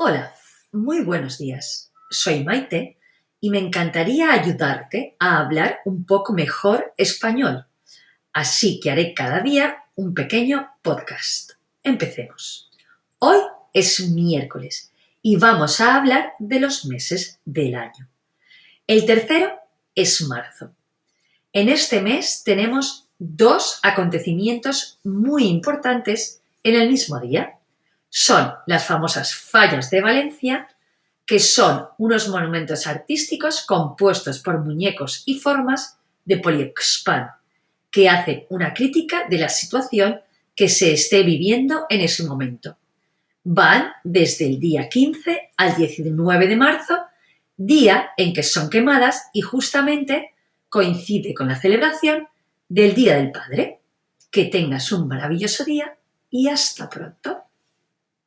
Hola, muy buenos días. Soy Maite y me encantaría ayudarte a hablar un poco mejor español. Así que haré cada día un pequeño podcast. Empecemos. Hoy es miércoles y vamos a hablar de los meses del año. El tercero es marzo. En este mes tenemos dos acontecimientos muy importantes en el mismo día son las famosas fallas de Valencia, que son unos monumentos artísticos compuestos por muñecos y formas de Poliexpan, que hacen una crítica de la situación que se esté viviendo en ese momento. Van desde el día 15 al 19 de marzo, día en que son quemadas y justamente coincide con la celebración del Día del Padre. Que tengas un maravilloso día y hasta pronto.